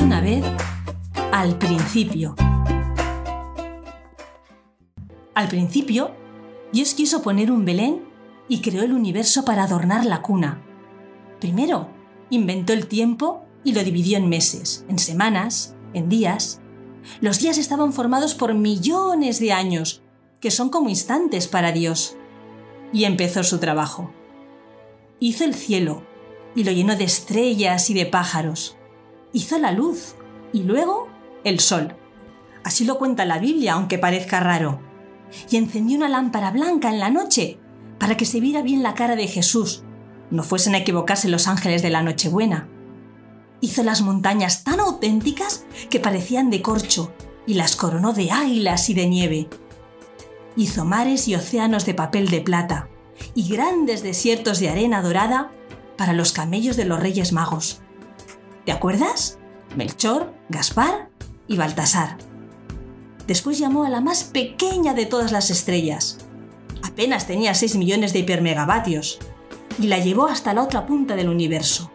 Una vez al principio. Al principio, Dios quiso poner un Belén y creó el universo para adornar la cuna. Primero, inventó el tiempo y lo dividió en meses, en semanas, en días. Los días estaban formados por millones de años, que son como instantes para Dios. Y empezó su trabajo. Hizo el cielo y lo llenó de estrellas y de pájaros. Hizo la luz y luego el sol. Así lo cuenta la Biblia, aunque parezca raro. Y encendió una lámpara blanca en la noche para que se viera bien la cara de Jesús. No fuesen a equivocarse los ángeles de la Nochebuena. Hizo las montañas tan auténticas que parecían de corcho y las coronó de águilas y de nieve. Hizo mares y océanos de papel de plata y grandes desiertos de arena dorada para los camellos de los Reyes Magos. ¿Te acuerdas? Melchor, Gaspar y Baltasar. Después llamó a la más pequeña de todas las estrellas. Apenas tenía 6 millones de hipermegavatios y la llevó hasta la otra punta del universo.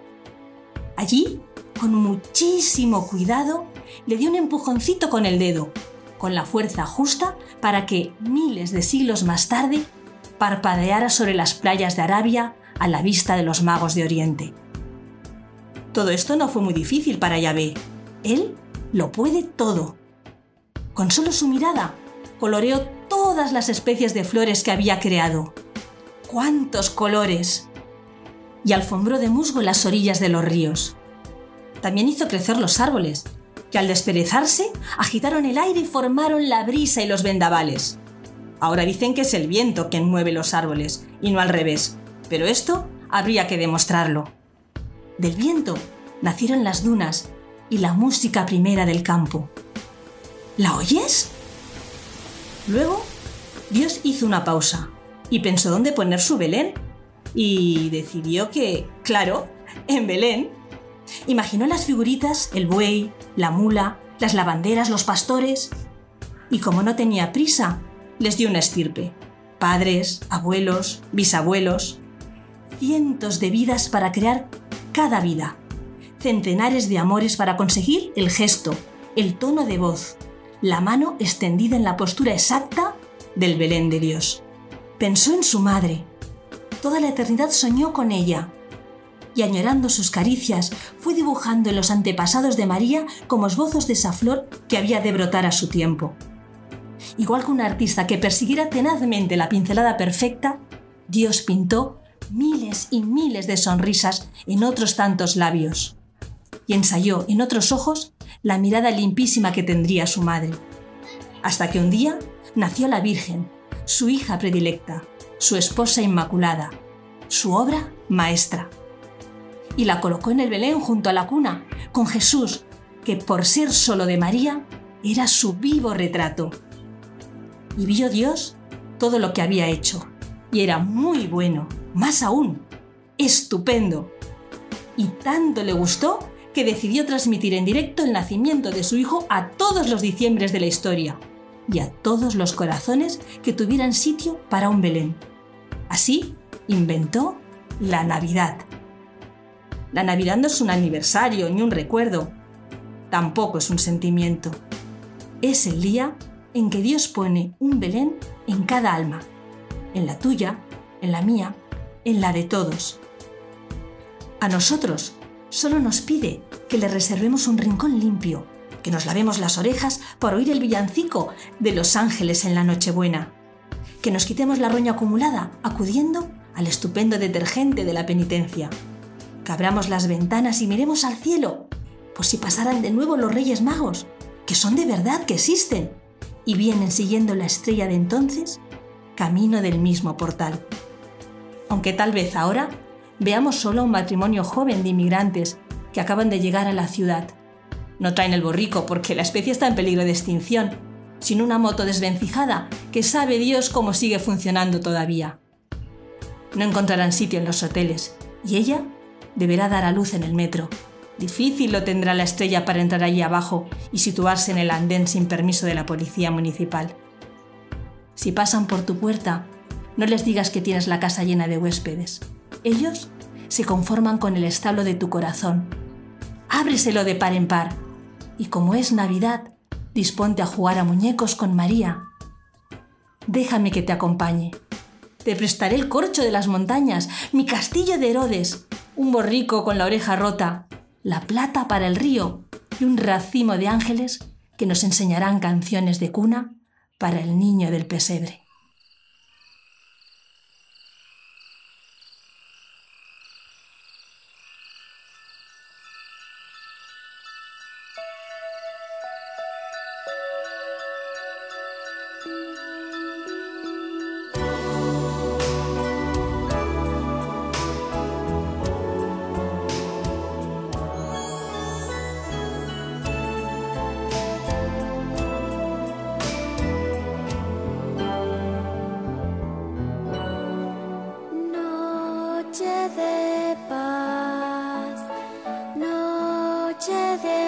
Allí, con muchísimo cuidado, le dio un empujoncito con el dedo, con la fuerza justa para que, miles de siglos más tarde, parpadeara sobre las playas de Arabia a la vista de los magos de Oriente. Todo esto no fue muy difícil para Yahvé. Él lo puede todo. Con solo su mirada, coloreó todas las especies de flores que había creado. ¡Cuántos colores! Y alfombró de musgo las orillas de los ríos. También hizo crecer los árboles, que al desperezarse agitaron el aire y formaron la brisa y los vendavales. Ahora dicen que es el viento quien mueve los árboles, y no al revés, pero esto habría que demostrarlo. Del viento nacieron las dunas y la música primera del campo. ¿La oyes? Luego, Dios hizo una pausa y pensó dónde poner su Belén. Y decidió que, claro, en Belén. Imaginó las figuritas, el buey, la mula, las lavanderas, los pastores. Y como no tenía prisa, les dio una estirpe. Padres, abuelos, bisabuelos. Cientos de vidas para crear cada vida. Centenares de amores para conseguir el gesto, el tono de voz, la mano extendida en la postura exacta del Belén de Dios. Pensó en su madre. Toda la eternidad soñó con ella. Y añorando sus caricias, fue dibujando en los antepasados de María como esbozos de esa flor que había de brotar a su tiempo. Igual que un artista que persiguiera tenazmente la pincelada perfecta, Dios pintó miles y miles de sonrisas en otros tantos labios y ensayó en otros ojos la mirada limpísima que tendría su madre. Hasta que un día nació la Virgen, su hija predilecta, su esposa inmaculada, su obra maestra. Y la colocó en el Belén junto a la cuna, con Jesús, que por ser solo de María, era su vivo retrato y vio Dios todo lo que había hecho. Y era muy bueno, más aún, estupendo. Y tanto le gustó que decidió transmitir en directo el nacimiento de su hijo a todos los diciembres de la historia y a todos los corazones que tuvieran sitio para un Belén. Así inventó la Navidad. La Navidad no es un aniversario ni un recuerdo, tampoco es un sentimiento. Es el día en que Dios pone un Belén en cada alma, en la tuya, en la mía, en la de todos. A nosotros solo nos pide que le reservemos un rincón limpio, que nos lavemos las orejas por oír el villancico de los ángeles en la Nochebuena, que nos quitemos la roña acumulada acudiendo al estupendo detergente de la penitencia, que abramos las ventanas y miremos al cielo, por si pasaran de nuevo los Reyes Magos, que son de verdad que existen y vienen siguiendo la estrella de entonces, camino del mismo portal. Aunque tal vez ahora veamos solo un matrimonio joven de inmigrantes que acaban de llegar a la ciudad. No traen el borrico porque la especie está en peligro de extinción, sino una moto desvencijada que sabe Dios cómo sigue funcionando todavía. No encontrarán sitio en los hoteles y ella deberá dar a luz en el metro, Difícil lo tendrá la estrella para entrar allí abajo y situarse en el andén sin permiso de la policía municipal. Si pasan por tu puerta, no les digas que tienes la casa llena de huéspedes. Ellos se conforman con el establo de tu corazón. ábreselo de par en par. Y como es Navidad, disponte a jugar a muñecos con María. Déjame que te acompañe. Te prestaré el corcho de las montañas, mi castillo de Herodes, un borrico con la oreja rota, la plata para el río y un racimo de ángeles que nos enseñarán canciones de cuna para el niño del pesebre. de paz, noche de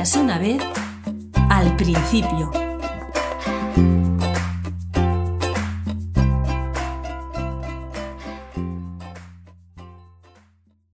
Una vez al principio.